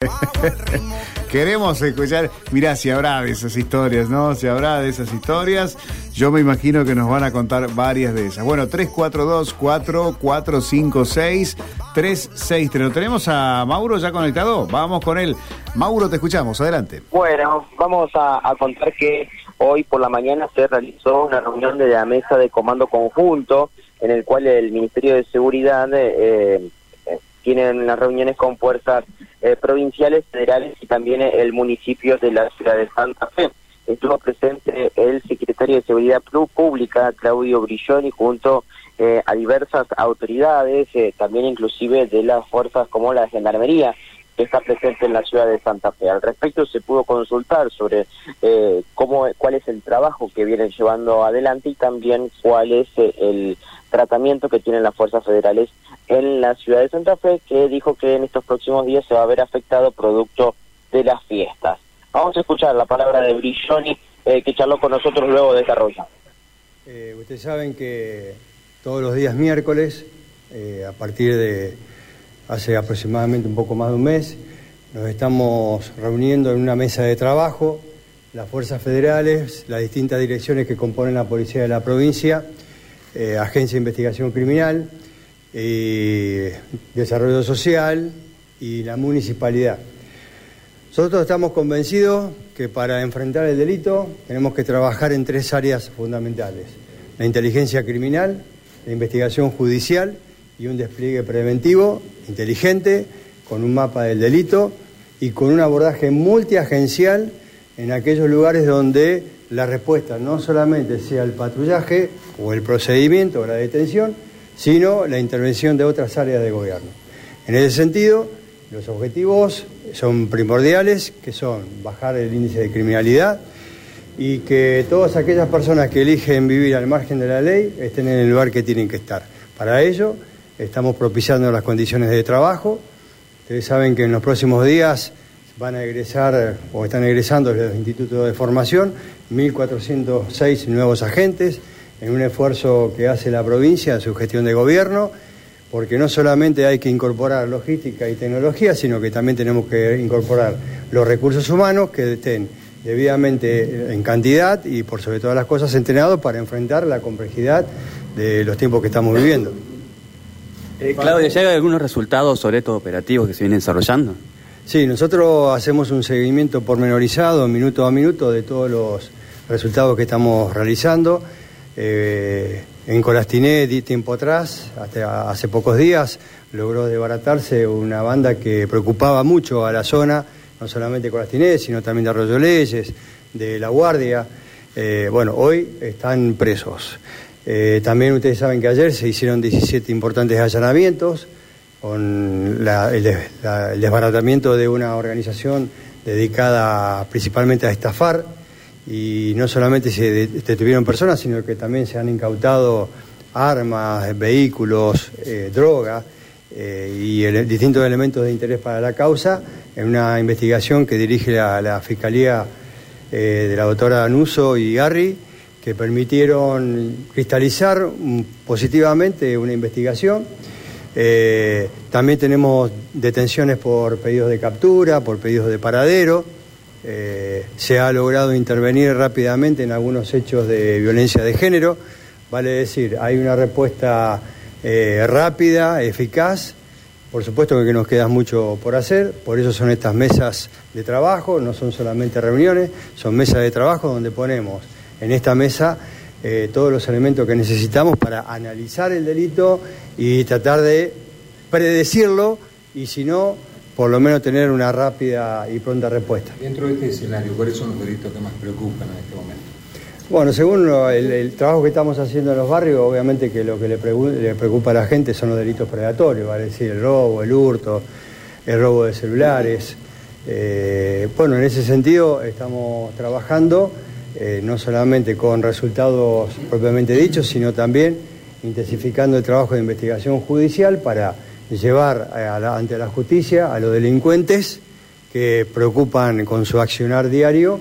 Queremos escuchar, mirá, si habrá de esas historias, ¿no? Si habrá de esas historias, yo me imagino que nos van a contar varias de esas. Bueno, 342-4456-363. ¿Lo tenemos a Mauro ya conectado? Vamos con él. Mauro, te escuchamos, adelante. Bueno, vamos a, contar que hoy por la mañana se realizó una reunión de la mesa de comando conjunto en el cual el Ministerio de Seguridad eh, eh tiene las reuniones con fuerzas eh, provinciales, federales y también el municipio de la ciudad de Santa Fe. Estuvo presente el secretario de Seguridad Pública, Claudio Brilloni, junto eh, a diversas autoridades, eh, también inclusive de las fuerzas como la Gendarmería, que está presente en la ciudad de Santa Fe. Al respecto se pudo consultar sobre cómo, cuál es el trabajo que vienen llevando adelante y también cuál es el tratamiento que tienen las fuerzas federales en la ciudad de Santa Fe, que dijo que en estos próximos días se va a ver afectado producto de las fiestas. Vamos a escuchar la palabra de Brilloni, eh, que charló con nosotros luego de esta eh, ustedes saben que todos los días miércoles, eh, a partir de hace aproximadamente un poco más de un mes, nos estamos reuniendo en una mesa de trabajo, las fuerzas federales, las distintas direcciones que componen la policía de la provincia, eh, Agencia de Investigación Criminal, Desarrollo Social y la municipalidad. Nosotros estamos convencidos que para enfrentar el delito tenemos que trabajar en tres áreas fundamentales. La inteligencia criminal, la investigación judicial y un despliegue preventivo inteligente con un mapa del delito y con un abordaje multiagencial en aquellos lugares donde la respuesta no solamente sea el patrullaje o el procedimiento o la detención, sino la intervención de otras áreas de gobierno. En ese sentido, los objetivos son primordiales, que son bajar el índice de criminalidad y que todas aquellas personas que eligen vivir al margen de la ley estén en el lugar que tienen que estar. Para ello, estamos propiciando las condiciones de trabajo. Ustedes saben que en los próximos días van a egresar o están egresando los institutos de formación 1.406 nuevos agentes en un esfuerzo que hace la provincia en su gestión de gobierno, porque no solamente hay que incorporar logística y tecnología, sino que también tenemos que incorporar los recursos humanos que estén debidamente en cantidad y por sobre todas las cosas entrenados para enfrentar la complejidad de los tiempos que estamos viviendo. Eh, Claudia, ¿ya hay algunos resultados sobre estos operativos que se vienen desarrollando? Sí, nosotros hacemos un seguimiento pormenorizado, minuto a minuto, de todos los resultados que estamos realizando. Eh, en Colastiné, tiempo atrás, hasta hace pocos días, logró desbaratarse una banda que preocupaba mucho a la zona, no solamente Colastiné, sino también de Arroyo Leyes, de La Guardia. Eh, bueno, hoy están presos. Eh, también ustedes saben que ayer se hicieron 17 importantes allanamientos con el, desbaratamiento de una organización dedicada principalmente a estafar. Y no solamente se detuvieron personas, sino que también se han incautado armas, vehículos, eh, droga eh, y distintos elementos de interés para la causa en una investigación que dirige la, Fiscalía eh, de la doctora Anuso y Garri que permitieron cristalizar positivamente una investigación eh, también tenemos detenciones por pedidos de captura, por pedidos de paradero. Eh, se ha logrado intervenir rápidamente en algunos hechos de violencia de género. Vale decir, hay una respuesta eh, rápida, eficaz. Por supuesto que nos queda mucho por hacer, por eso son estas mesas de trabajo, no son solamente reuniones, son mesas de trabajo donde ponemos en esta mesa eh, todos los elementos que necesitamos para analizar el delito y tratar de predecirlo y si no, por lo menos tener una rápida y pronta respuesta. Dentro de este escenario, ¿cuáles son los delitos que más preocupan en este momento? Bueno, según el, trabajo que estamos haciendo en los barrios, obviamente que lo que le, preocupa a la gente son los delitos predatorios, vale decir, el robo, el hurto, el robo de celulares. Eh, bueno, en ese sentido estamos trabajando eh, no solamente con resultados propiamente dichos, sino también intensificando el trabajo de investigación judicial para llevar ante la justicia a los delincuentes que preocupan con su accionar diario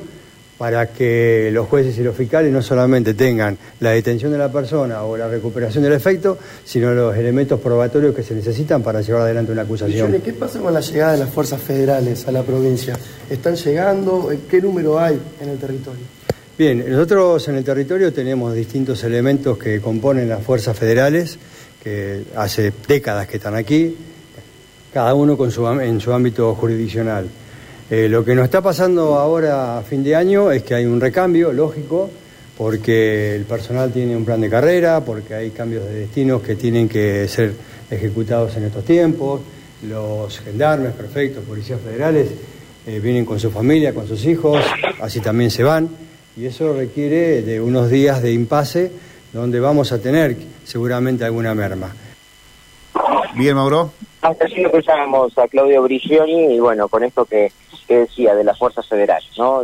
para que los jueces y los fiscales no solamente tengan la detención de la persona o la recuperación del efecto, sino los elementos probatorios que se necesitan para llevar adelante una acusación. ¿Qué pasa con la llegada de las fuerzas federales a la provincia? ¿Están llegando? ¿Qué número hay en el territorio? Bien, nosotros en el territorio tenemos distintos elementos que componen las fuerzas federales, que hace décadas que están aquí, cada uno con su, en su ámbito jurisdiccional. Eh, lo que nos está pasando ahora a fin de año es que hay un recambio, lógico, porque el personal tiene un plan de carrera, porque hay cambios de destinos que tienen que ser ejecutados en estos tiempos. Los gendarmes, perfectos, policías federales, eh, vienen con su familia, con sus hijos, así también se van, y eso requiere de unos días de impasse donde vamos a tener seguramente alguna merma. Bien, Mauro. Hasta así escuchábamos a Claudio Brigioni y bueno, con esto que, decía de las fuerzas federales, ¿no?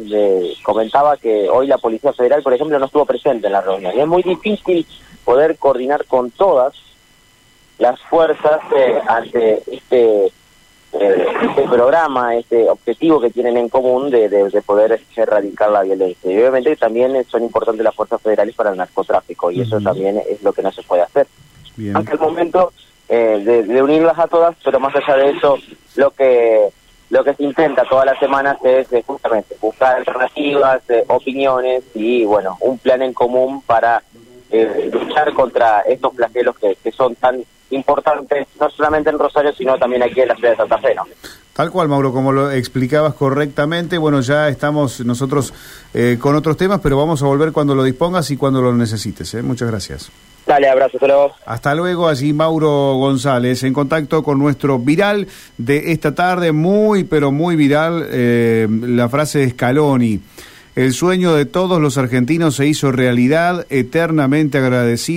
comentaba que hoy la Policía Federal, por ejemplo, no estuvo presente en la reunión y es muy difícil poder coordinar con todas las fuerzas eh, ante este, eh, este programa, este objetivo que tienen en común de, de, poder erradicar la violencia. Y obviamente también son importantes las fuerzas federales para el narcotráfico y eso también es lo que no se puede hacer. Hasta el momento eh, de, unirlas a todas, pero más allá de eso, lo que lo que se intenta todas las semanas es, justamente buscar alternativas, eh, opiniones y bueno, un plan en común para eh, luchar contra estos flagelos que, que, son tan importantes, no solamente en Rosario, sino también aquí en la ciudad de Santa Fe. ¿no? Tal cual, Mauro, como lo explicabas correctamente, bueno, ya estamos nosotros con otros temas, pero vamos a volver cuando lo dispongas y cuando lo necesites. Muchas gracias. Dale, abrazo, hasta luego. Hasta luego, allí Mauro González, en contacto con nuestro viral de esta tarde, muy, pero muy viral, eh, la frase de Scaloni. El sueño de todos los argentinos se hizo realidad, eternamente agradecido.